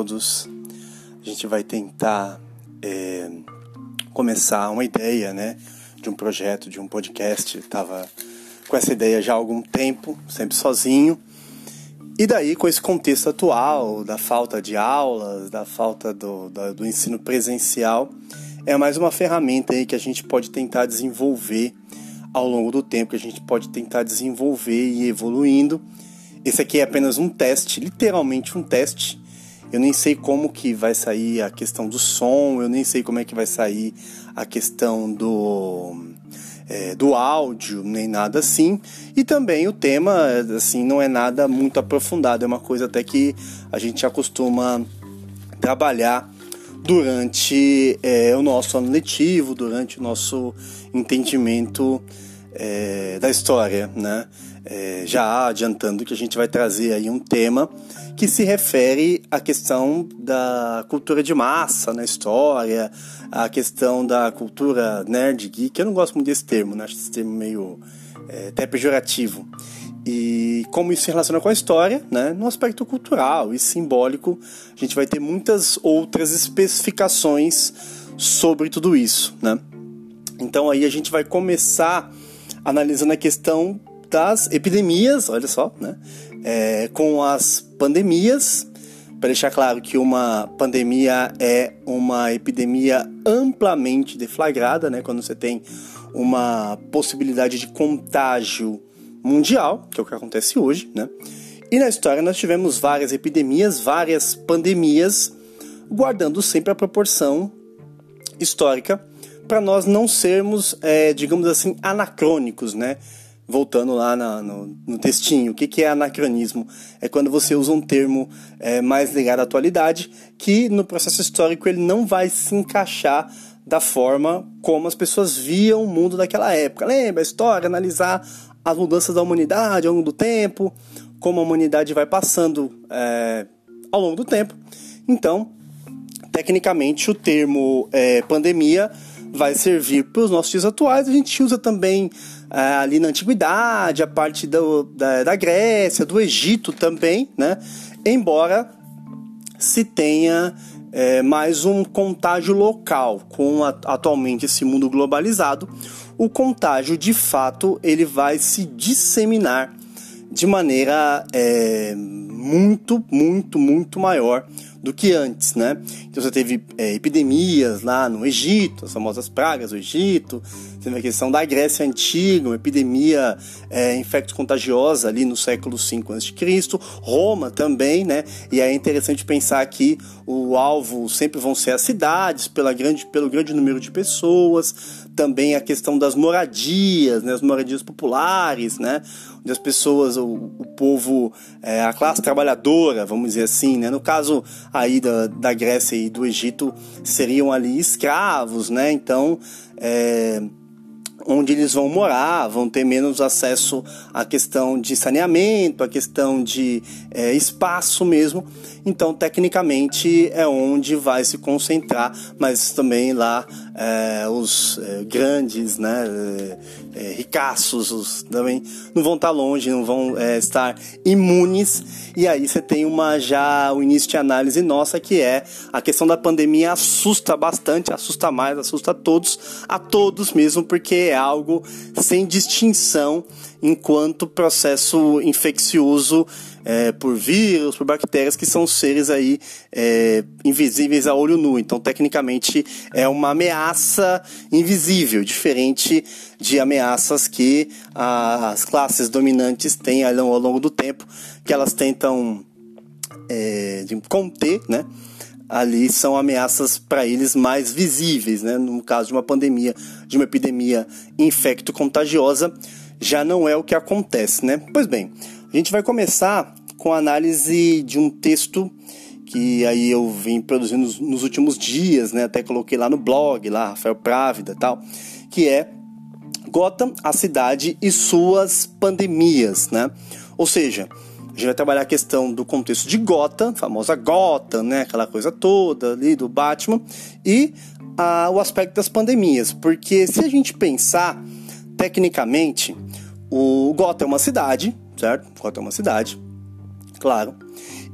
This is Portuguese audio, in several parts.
todos. A gente vai tentar é, começar uma ideia, né, de um projeto, de um podcast. Estava com essa ideia já há algum tempo, sempre sozinho. E daí, com esse contexto atual, da falta de aulas, da falta do, da, do ensino presencial, é mais uma ferramenta aí que a gente pode tentar desenvolver ao longo do tempo, que a gente pode tentar desenvolver e ir evoluindo esse aqui é apenas um teste, literalmente um teste. Eu nem sei como que vai sair a questão do som, eu nem sei como é que vai sair a questão do é, do áudio, nem nada assim. E também o tema, assim, não é nada muito aprofundado, é uma coisa até que a gente acostuma trabalhar durante é, o nosso ano letivo, durante o nosso entendimento é, da história, né? É, já adiantando que a gente vai trazer aí um tema que se refere à questão da cultura de massa na história, a questão da cultura nerd geek. Eu não gosto muito desse termo, né? acho esse termo meio é, até pejorativo. E como isso se relaciona com a história, né? no aspecto cultural e simbólico, a gente vai ter muitas outras especificações sobre tudo isso. Né? Então aí a gente vai começar analisando a questão das epidemias, olha só, né? É, com as pandemias, para deixar claro que uma pandemia é uma epidemia amplamente deflagrada, né? Quando você tem uma possibilidade de contágio mundial, que é o que acontece hoje, né? E na história nós tivemos várias epidemias, várias pandemias, guardando sempre a proporção histórica para nós não sermos, é, digamos assim, anacrônicos, né? Voltando lá na, no, no, textinho, o que, que é anacronismo? É quando você usa um termo é, mais ligado à atualidade, que no processo histórico ele não vai se encaixar da forma como as pessoas viam o mundo daquela época. Lembra a história, analisar as mudanças da humanidade ao longo do tempo, como a humanidade vai passando é, ao longo do tempo. Então, tecnicamente, o termo é, pandemia vai servir para os nossos dias atuais. A gente usa também ali na antiguidade, a parte do, da, da Grécia, do Egito também, né? Embora se tenha é, mais um contágio local com a, atualmente esse mundo globalizado, o contágio de fato ele vai se disseminar de maneira é, muito, muito, muito maior do que antes, né? Então você teve é, epidemias lá no Egito, as famosas pragas do Egito, teve a questão da Grécia Antiga, uma epidemia é, infecto-contagiosa ali no século V a.C., Roma também, né? E é interessante pensar que o alvo sempre vão ser as cidades, pela grande, pelo grande número de pessoas, também a questão das moradias, né? as moradias populares, né? onde as pessoas, o, o povo, é, a classe trabalhadora, vamos dizer assim, né? no caso aí da, da Grécia e do Egito, seriam ali escravos, né? então é, onde eles vão morar, vão ter menos acesso à questão de saneamento, à questão de é, espaço mesmo. Então, tecnicamente, é onde vai se concentrar, mas também lá é, os é, grandes, né, é, ricaços, os, também não vão estar longe, não vão é, estar imunes. E aí você tem uma já o início de análise nossa que é a questão da pandemia assusta bastante, assusta mais, assusta a todos, a todos mesmo, porque é algo sem distinção enquanto processo infeccioso é, por vírus, por bactérias, que são seres aí é, invisíveis a olho nu. Então, tecnicamente, é uma ameaça invisível, diferente de ameaças que as classes dominantes têm ao longo do tempo, que elas tentam é, conter, né? ali são ameaças para eles mais visíveis, né? No caso de uma pandemia, de uma epidemia infecto-contagiosa, já não é o que acontece, né? Pois bem, a gente vai começar com a análise de um texto que aí eu vim produzindo nos últimos dias, né? Até coloquei lá no blog, lá, Rafael Právida tal, que é Gotham, a cidade e suas pandemias, né? Ou seja, a gente vai trabalhar a questão do contexto de Gotham, famosa Gotham, né? Aquela coisa toda ali do Batman, e o aspecto das pandemias, porque se a gente pensar tecnicamente, o Gotham é uma cidade, certo? Gotham é uma cidade claro.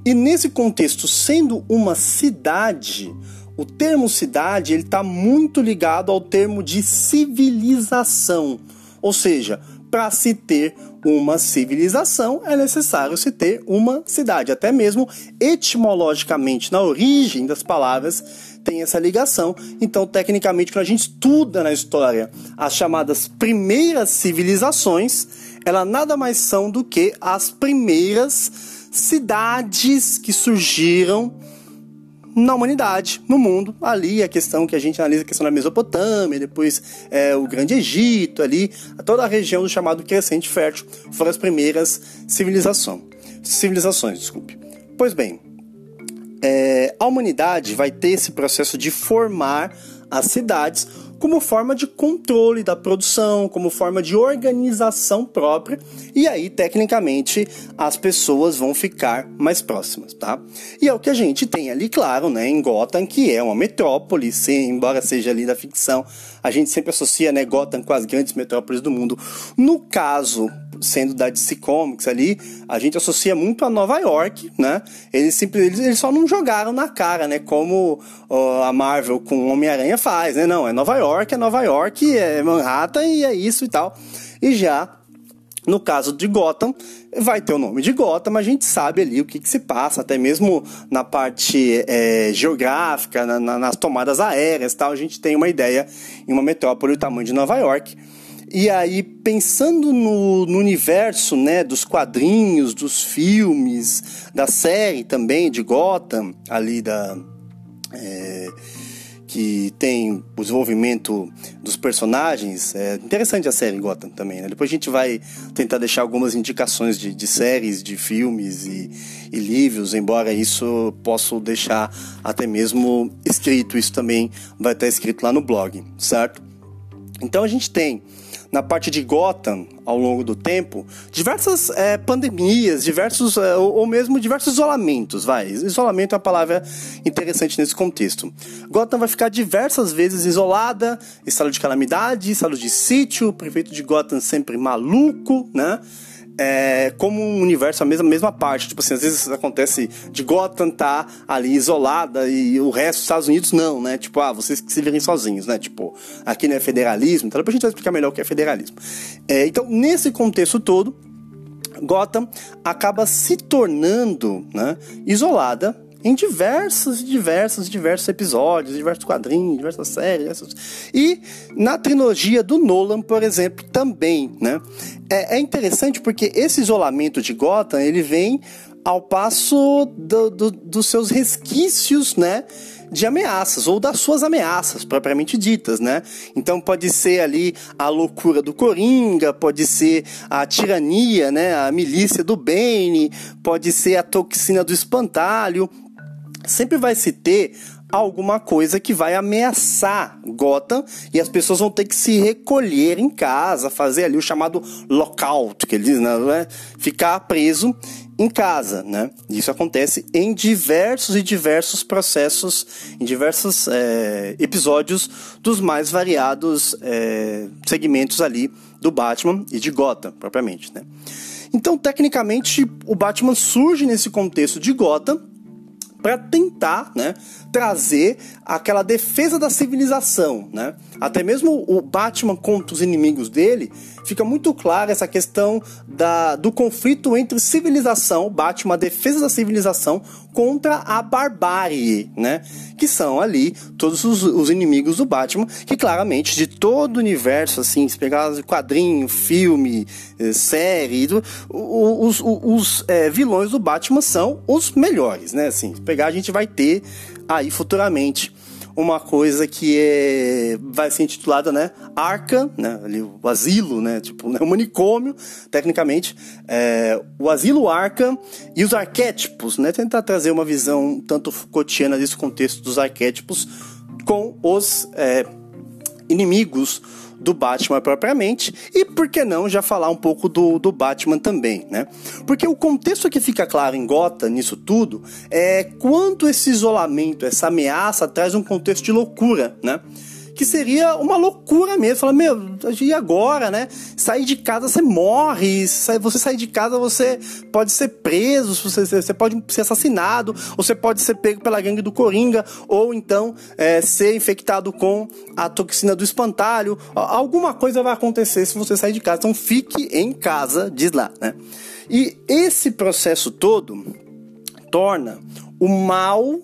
E nesse contexto, sendo uma cidade, o termo cidade ele está muito ligado ao termo de civilização, ou seja, para se ter uma civilização é necessário se ter uma cidade. Até mesmo etimologicamente, na origem das palavras, tem essa ligação. Então, tecnicamente, quando a gente estuda na história as chamadas primeiras civilizações, elas nada mais são do que as primeiras cidades que surgiram na humanidade, no mundo. Ali a questão que a gente analisa a questão da Mesopotâmia, depois é, o Grande Egito, ali, toda a região do chamado Crescente Fértil foram as primeiras civilizações. Civilizações, desculpe. Pois bem, é, a humanidade vai ter esse processo de formar as cidades como forma de controle da produção, como forma de organização própria, e aí, tecnicamente, as pessoas vão ficar mais próximas, tá? E é o que a gente tem ali, claro, né, em Gotham, que é uma metrópole, sim, embora seja ali da ficção, a gente sempre associa, né, Gotham com as grandes metrópoles do mundo. No caso, sendo da DC Comics ali, a gente associa muito a Nova York, né? Eles, simples, eles, eles só não jogaram na cara, né? Como a Marvel com Homem-Aranha faz, né? Não, é Nova York, é Nova York, é Manhattan e é isso e tal. E já no caso de Gotham, vai ter o nome de Gotham, mas a gente sabe ali o que, que se passa, até mesmo na parte é, geográfica, na, na, nas tomadas aéreas tal, a gente tem uma ideia em uma metrópole do tamanho de Nova York. E aí, pensando no, no, universo né, dos quadrinhos, dos filmes, da série também de Gotham, ali da. É, que tem o desenvolvimento dos personagens. É interessante a série Gotham também, né? Depois a gente vai tentar deixar algumas indicações de, de séries, de filmes e, e, livros, embora isso possa deixar até mesmo escrito. Isso também vai estar escrito lá no blog, certo? Então a gente tem na parte de Gotham ao longo do tempo diversas é, pandemias, diversos é, ou, ou, mesmo diversos isolamentos, vai. Isolamento é uma palavra interessante nesse contexto. Gotham vai ficar diversas vezes isolada, estado de calamidade, estado de sítio, o prefeito de Gotham sempre maluco, né? É, como um universo, a mesma, mesma parte. Tipo assim, às vezes acontece de Gotham tá ali isolada e o resto dos Estados Unidos não, né? Tipo, ah, vocês que se virem sozinhos, né? Tipo, aqui não é federalismo, então depois a gente vai explicar melhor o que é federalismo. É, então, nesse contexto todo, Gotham acaba se tornando né, isolada em diversos, diversos, diversos episódios, diversos quadrinhos, diversas séries. E na trilogia do Nolan, por exemplo, também, né? É, é interessante porque esse isolamento de Gotham, ele vem ao passo do, do, dos seus resquícios, né? de ameaças ou das suas ameaças propriamente ditas, né? Então pode ser ali a loucura do Coringa, pode ser a tirania, né? A milícia do Bane, pode ser a toxina do espantalho, sempre vai se ter alguma coisa que vai ameaçar Gotham e as pessoas vão ter que se recolher em casa, fazer ali o chamado lockout, que eles né, é? ficar preso em casa, né? Isso acontece em diversos e diversos processos, em diversos é, episódios dos mais variados é, segmentos ali do Batman e de Gotham, propriamente, né? Então, tecnicamente, o Batman surge nesse contexto de Gotham para tentar né, trazer aquela defesa da civilização. Né? Até mesmo o Batman contra os inimigos dele, fica muito clara essa questão da, do conflito entre civilização, Batman, a defesa da civilização, contra a barbárie, né? Que são ali todos os, os inimigos do Batman, que claramente de todo o universo, assim, se pegar quadrinho, filme, eh, série, os, os, os é, vilões do Batman são os melhores, né? Assim, pegar a gente vai ter aí futuramente uma coisa que é, vai ser intitulada, né, Arca, né, ali, o asilo, né, tipo, né, o manicômio, tecnicamente, é, o asilo Arca e os arquétipos, né, tentar trazer uma visão tanto Foucaultiana desse contexto dos arquétipos com os é, inimigos do Batman propriamente, e por que não já falar um pouco do, do Batman também, né? Porque o contexto que fica claro em Gotham nisso tudo é quanto esse isolamento, essa ameaça traz um contexto de loucura, né? Que seria uma loucura mesmo. Fala, meu, e agora, né? Sair de casa você morre, você sair de casa você pode ser preso, você, você pode ser assassinado, ou você pode ser pego pela gangue do Coringa, ou então é, ser infectado com a toxina do espantalho. Alguma coisa vai acontecer se você sair de casa. Então fique em casa, diz lá, né? E esse processo todo torna o mal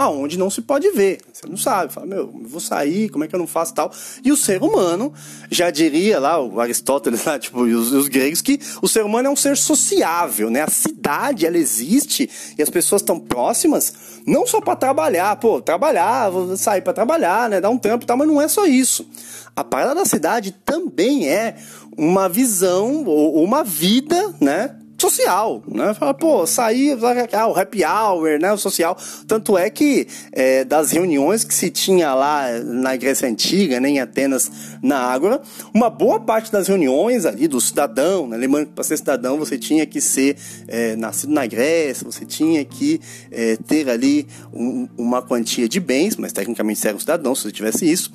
aonde não se pode ver. Você não sabe, fala, meu, vou sair, como é que eu não faço tal? E o ser humano, já diria lá o Aristóteles, lá, tipo, e os, os gregos, que o ser humano é um ser sociável, né? A cidade, ela existe e as pessoas estão próximas, não só para trabalhar, pô, trabalhar, vou sair para trabalhar, né? Dar um tempo e tal, mas não é só isso. A parada da cidade também é uma visão ou uma vida, né? Social, né? Fala, pô, sair, ah, o happy hour, né? O social. Tanto é que é, das reuniões que se tinha lá na Grécia Antiga, né, em Atenas, na Ágora, uma boa parte das reuniões ali do cidadão, né? Lembrando que para ser cidadão você tinha que ser é, nascido na Grécia, você tinha que é, ter ali um, uma quantia de bens, mas tecnicamente você era um cidadão se você tivesse isso.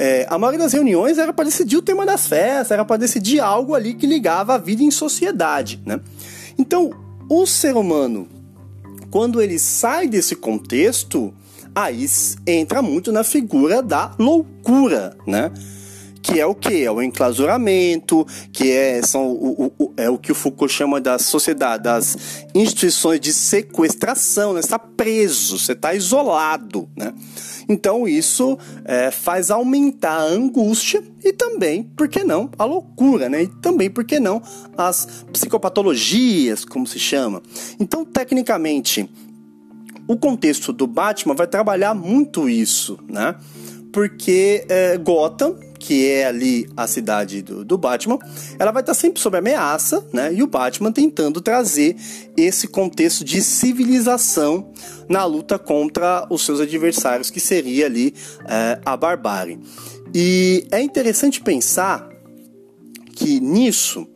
É, a maioria das reuniões era para decidir o tema das festas, era para decidir algo ali que ligava a vida em sociedade, né? Então, o ser humano, quando ele sai desse contexto, aí entra muito na figura da loucura, né? Que é o que? É o enclausuramento, que é, são o, o, é o que o Foucault chama da sociedade, das instituições de sequestração, né? Você está preso, você está isolado, né? Então isso é, faz aumentar a angústia e também, por que não, a loucura, né? E também, por que não, as psicopatologias, como se chama. Então, tecnicamente, o contexto do Batman vai trabalhar muito isso, né? Porque é, Gotham que é ali a cidade do, do Batman, ela vai estar sempre sob ameaça, né? E o Batman tentando trazer esse contexto de civilização na luta contra os seus adversários, que seria ali é, a barbárie. E é interessante pensar que nisso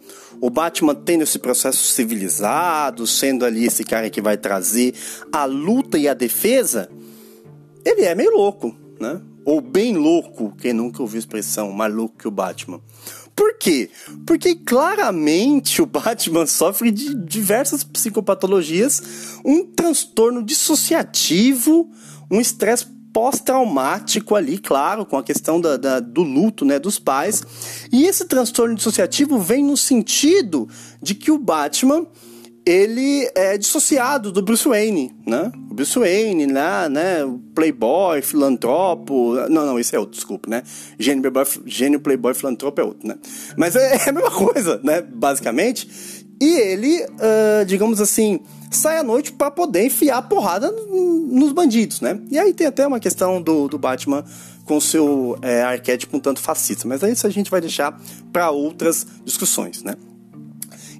o Batman tendo esse processo civilizado, sendo ali esse cara que vai trazer a luta e a defesa, ele é meio louco, né? Ou bem louco, quem nunca ouviu a expressão maluco que o Batman. Por quê? Porque claramente o Batman sofre de diversas psicopatologias, um transtorno dissociativo, um estresse pós-traumático ali, claro, com a questão da, da, do luto né, dos pais. E esse transtorno dissociativo vem no sentido de que o Batman ele é dissociado do Bruce Wayne, né? O Bruce Wayne né? O playboy, filantropo... Não, não, esse é outro, desculpa, né? Gênio, playboy, gênio playboy, filantropo é outro, né? Mas é, é a mesma coisa, né? Basicamente. E ele, uh, digamos assim, sai à noite para poder enfiar a porrada nos bandidos, né? E aí tem até uma questão do, do Batman com seu é, arquétipo um tanto fascista, mas aí isso a gente vai deixar para outras discussões, né?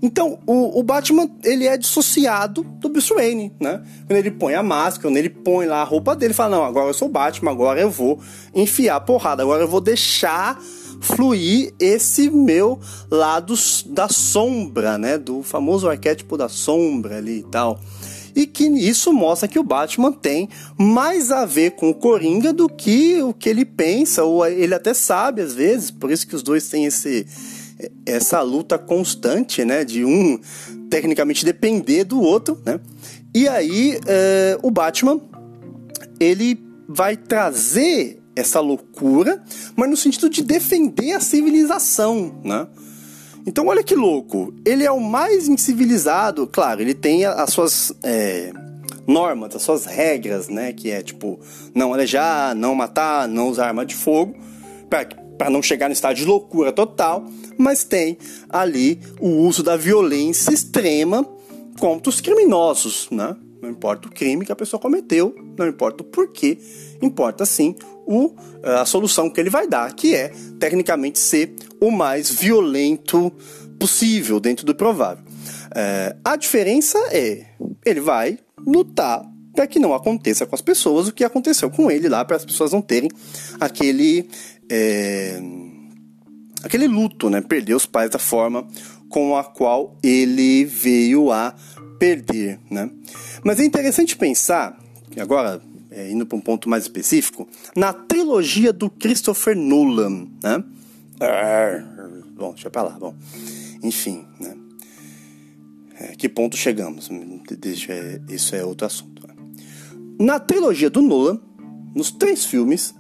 Então, o, o, Batman, ele é dissociado do Bruce Wayne, né? Quando ele põe a máscara, quando ele põe lá a roupa dele, ele fala, não, agora eu sou o Batman, agora eu vou enfiar a porrada, agora eu vou deixar fluir esse meu lado da sombra, né? Do famoso arquétipo da sombra ali e tal. E que isso mostra que o Batman tem mais a ver com o Coringa do que o que ele pensa, ou ele até sabe às vezes, por isso que os dois têm esse essa luta constante, né, de um tecnicamente depender do outro, né? E aí é, o Batman ele vai trazer essa loucura, mas no sentido de defender a civilização, né? Então olha que louco, ele é o mais incivilizado, claro, ele tem as suas é, normas, as suas regras, né? Que é tipo não alejar, não matar, não usar arma de fogo, para não chegar no estado de loucura total mas tem ali o uso da violência extrema contra os criminosos, né? Não importa o crime que a pessoa cometeu, não importa o porquê, importa sim o, a solução que ele vai dar, que é, tecnicamente, ser o mais violento possível dentro do provável. É, a diferença é, ele vai lutar para que não aconteça com as pessoas o que aconteceu com ele lá, para as pessoas não terem aquele. É, aquele luto, né? Perder os pais da forma com a qual ele veio a perder, né? Mas é interessante pensar, agora é, indo para um ponto mais específico, na trilogia do Christopher Nolan, né? Bom, deixa pra lá, bom. Enfim, né? É, que ponto chegamos? Deixa, isso é outro assunto. Né? Na trilogia do Nolan, nos três filmes,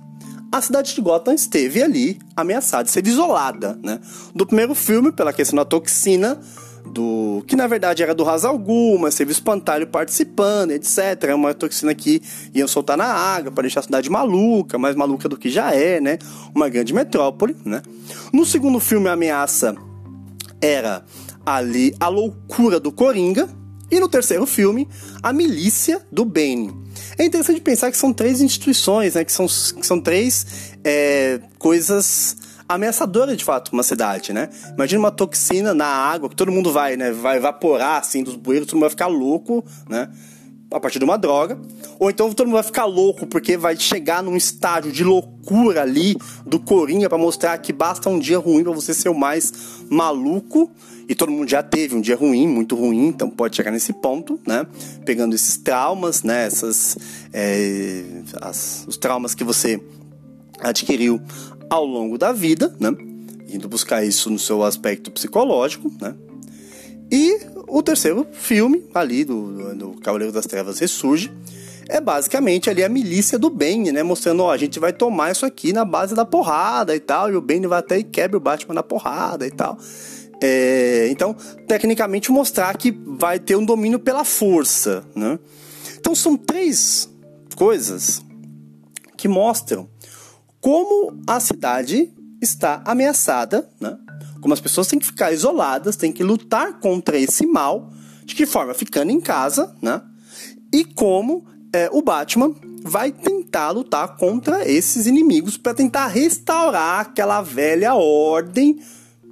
a cidade de Gotham esteve ali ameaçada de ser isolada, né? Do primeiro filme, pela questão da toxina, do que na verdade era do Hazal mas teve o espantalho participando, etc. É uma toxina que iam soltar na água para deixar a cidade maluca, mais maluca do que já é, né? Uma grande metrópole, né? No segundo filme, a ameaça era ali a loucura do Coringa. E no terceiro filme, a milícia do Bane. É interessante pensar que são três instituições, né? Que são, que são três é, coisas ameaçadora de fato uma cidade, né? Imagina uma toxina na água que todo mundo vai, né? Vai evaporar assim dos bueiros, todo mundo vai ficar louco, né? A partir de uma droga. Ou então todo mundo vai ficar louco porque vai chegar num estágio de loucura ali do Coringa para mostrar que basta um dia ruim para você ser o mais maluco. E todo mundo já teve um dia ruim, muito ruim, então pode chegar nesse ponto, né? Pegando esses traumas, né? Essas, é, as, os traumas que você adquiriu ao longo da vida, né? Indo buscar isso no seu aspecto psicológico, né? E o terceiro filme, ali do, do Cavaleiro das Trevas Ressurge, é basicamente ali a milícia do Bane, né? Mostrando, ó, a gente vai tomar isso aqui na base da porrada e tal, e o Bane vai até e quebra o Batman na porrada e tal. É, então, tecnicamente, mostrar que vai ter um domínio pela força, né? Então, são três coisas que mostram como a cidade está ameaçada, né? como as pessoas têm que ficar isoladas, têm que lutar contra esse mal, de que forma? Ficando em casa, né? e como é, o Batman vai tentar lutar contra esses inimigos para tentar restaurar aquela velha ordem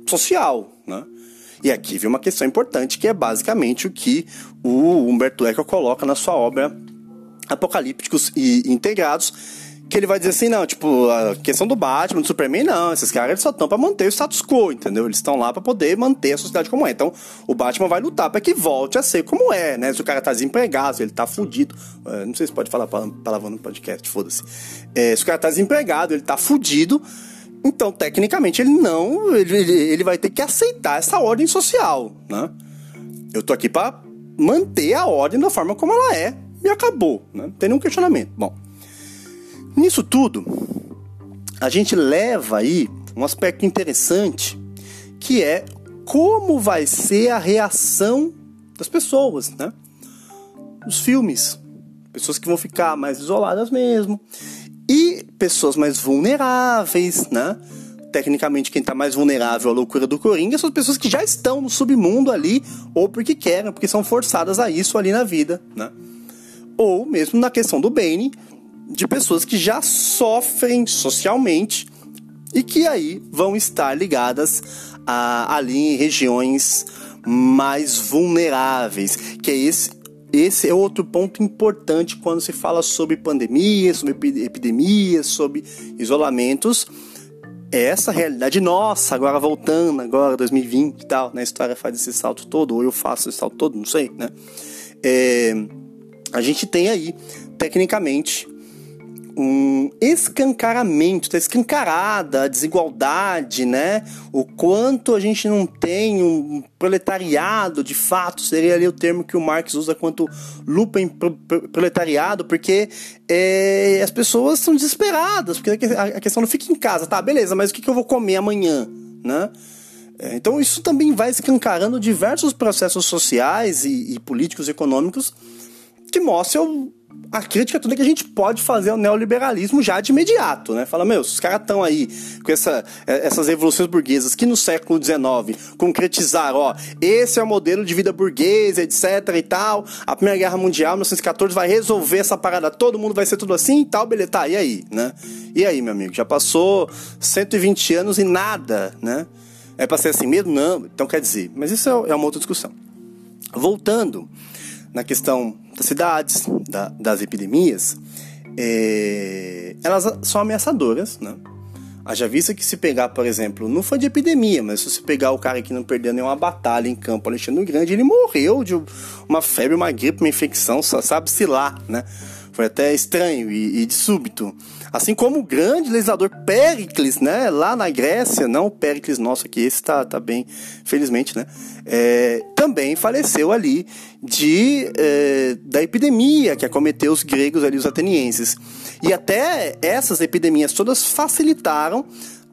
social. Né? E aqui vem uma questão importante que é basicamente o que o Humberto Eco coloca na sua obra Apocalípticos e Integrados, que ele vai dizer assim, não, tipo, a questão do Batman, do Superman, não, esses caras eles só estão para manter o status quo, entendeu? Eles estão lá para poder manter a sociedade como é. Então, o Batman vai lutar para que volte a ser como é, né? Se o cara tá desempregado, se ele tá fudido, uh, não sei se pode falar palavra no podcast, foda-se. É, se o cara tá desempregado, ele tá fudido, então, tecnicamente, ele não, ele, ele vai ter que aceitar essa ordem social, né? Eu tô aqui para manter a ordem da forma como ela é e acabou, né? Não tem nenhum questionamento. Bom, Nisso tudo, a gente leva aí um aspecto interessante que é como vai ser a reação das pessoas, né? Os filmes, pessoas que vão ficar mais isoladas mesmo e pessoas mais vulneráveis, né? Tecnicamente, quem está mais vulnerável à loucura do Coringa são as pessoas que já estão no submundo ali, ou porque querem, porque são forçadas a isso ali na vida, né? Ou mesmo na questão do Bane, de pessoas que já sofrem socialmente e que aí vão estar ligadas a, ali em regiões mais vulneráveis, que é esse esse é outro ponto importante quando se fala sobre pandemias, sobre epidemias, sobre isolamentos. É essa realidade nossa, agora voltando, agora 2020 e tal, né? História faz esse salto todo, ou eu faço esse salto todo, não sei, né? É, a gente tem aí, tecnicamente, um escancaramento, está escancarada a desigualdade, né? O quanto a gente não tem um proletariado, de fato, seria ali o termo que o Marx usa quanto lupen proletariado, porque é, as pessoas são desesperadas, porque a questão não fica em casa, tá, beleza, mas o que eu vou comer amanhã, né? É, então isso também vai escancarando diversos processos sociais e, e políticos e econômicos que mostram a crítica toda que a gente pode fazer ao neoliberalismo já de imediato, né? Fala, meu, os caras estão aí com essa, é, essas revoluções burguesas que no século XIX concretizaram, ó, esse é o modelo de vida burguesa, etc e tal, a Primeira Guerra Mundial, 1914, vai resolver essa parada, todo mundo vai ser tudo assim e tal, beleza, tá, e aí, né? E aí, meu amigo, já passou 120 anos e nada, né? É pra ser assim mesmo? Não, então quer dizer, mas isso é, é uma outra discussão. Voltando na questão das cidades, da, das epidemias, é, elas são ameaçadoras, né? Haja vista que se pegar, por exemplo, não foi de epidemia, mas se você pegar o cara que não perdeu nenhuma batalha em campo Alexandre Grande, ele morreu de uma febre, uma gripe, uma infecção, sabe-se lá, né? Foi até estranho e, e de súbito. Assim como o grande legislador Péricles, né? Lá na Grécia, não o Péricles nosso aqui, esse tá, tá bem, felizmente, né? É, também faleceu ali de, é, da epidemia que acometeu os gregos ali, os atenienses. E até essas epidemias todas facilitaram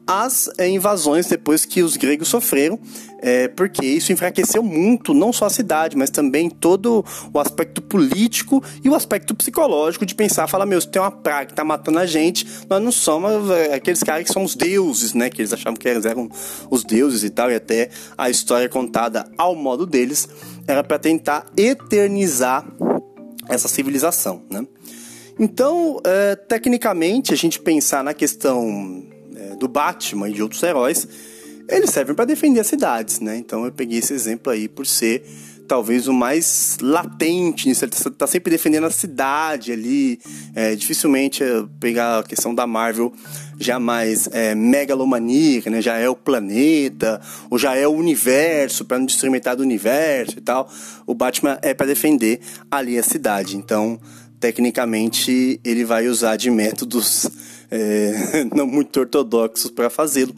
as invasões depois que os gregos sofreram, é, porque isso enfraqueceu muito não só a cidade, mas também todo o aspecto político e o aspecto psicológico de pensar, falar, meu, se tem uma praga que tá matando a gente, nós não somos é, aqueles caras que são os deuses, né, que eles achavam que eles eram os deuses e tal, e até a história contada ao modo deles era para tentar eternizar essa civilização, né? Então, é, tecnicamente, a gente pensar na questão do Batman e de outros heróis, eles servem para defender as cidades, né? Então eu peguei esse exemplo aí por ser talvez o mais latente nisso. Ele tá sempre defendendo a cidade ali. É, dificilmente pegar a questão da Marvel já mais é, megalomaníaca, né? Já é o planeta, ou já é o universo, para não destruir metade do universo e tal. O Batman é para defender ali a cidade. Então, tecnicamente, ele vai usar de métodos é, não muito ortodoxos para fazê-lo.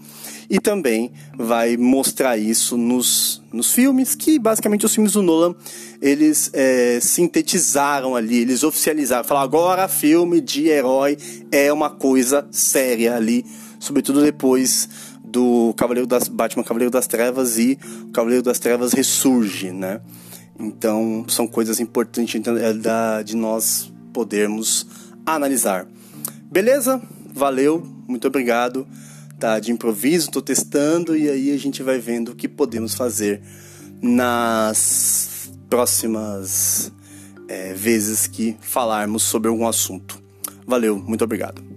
E também vai mostrar isso nos, nos filmes, que basicamente os filmes do Nolan, eles é, sintetizaram ali, eles oficializaram, falaram agora filme de herói é uma coisa séria ali, sobretudo depois do Cavaleiro das Batman Cavaleiro das Trevas e Cavaleiro das Trevas ressurge, né? Então são coisas importantes é, de nós podermos analisar. Beleza? Valeu, muito obrigado. Tá de improviso, tô testando e aí a gente vai vendo o que podemos fazer nas próximas é, vezes que falarmos sobre algum assunto. Valeu, muito obrigado.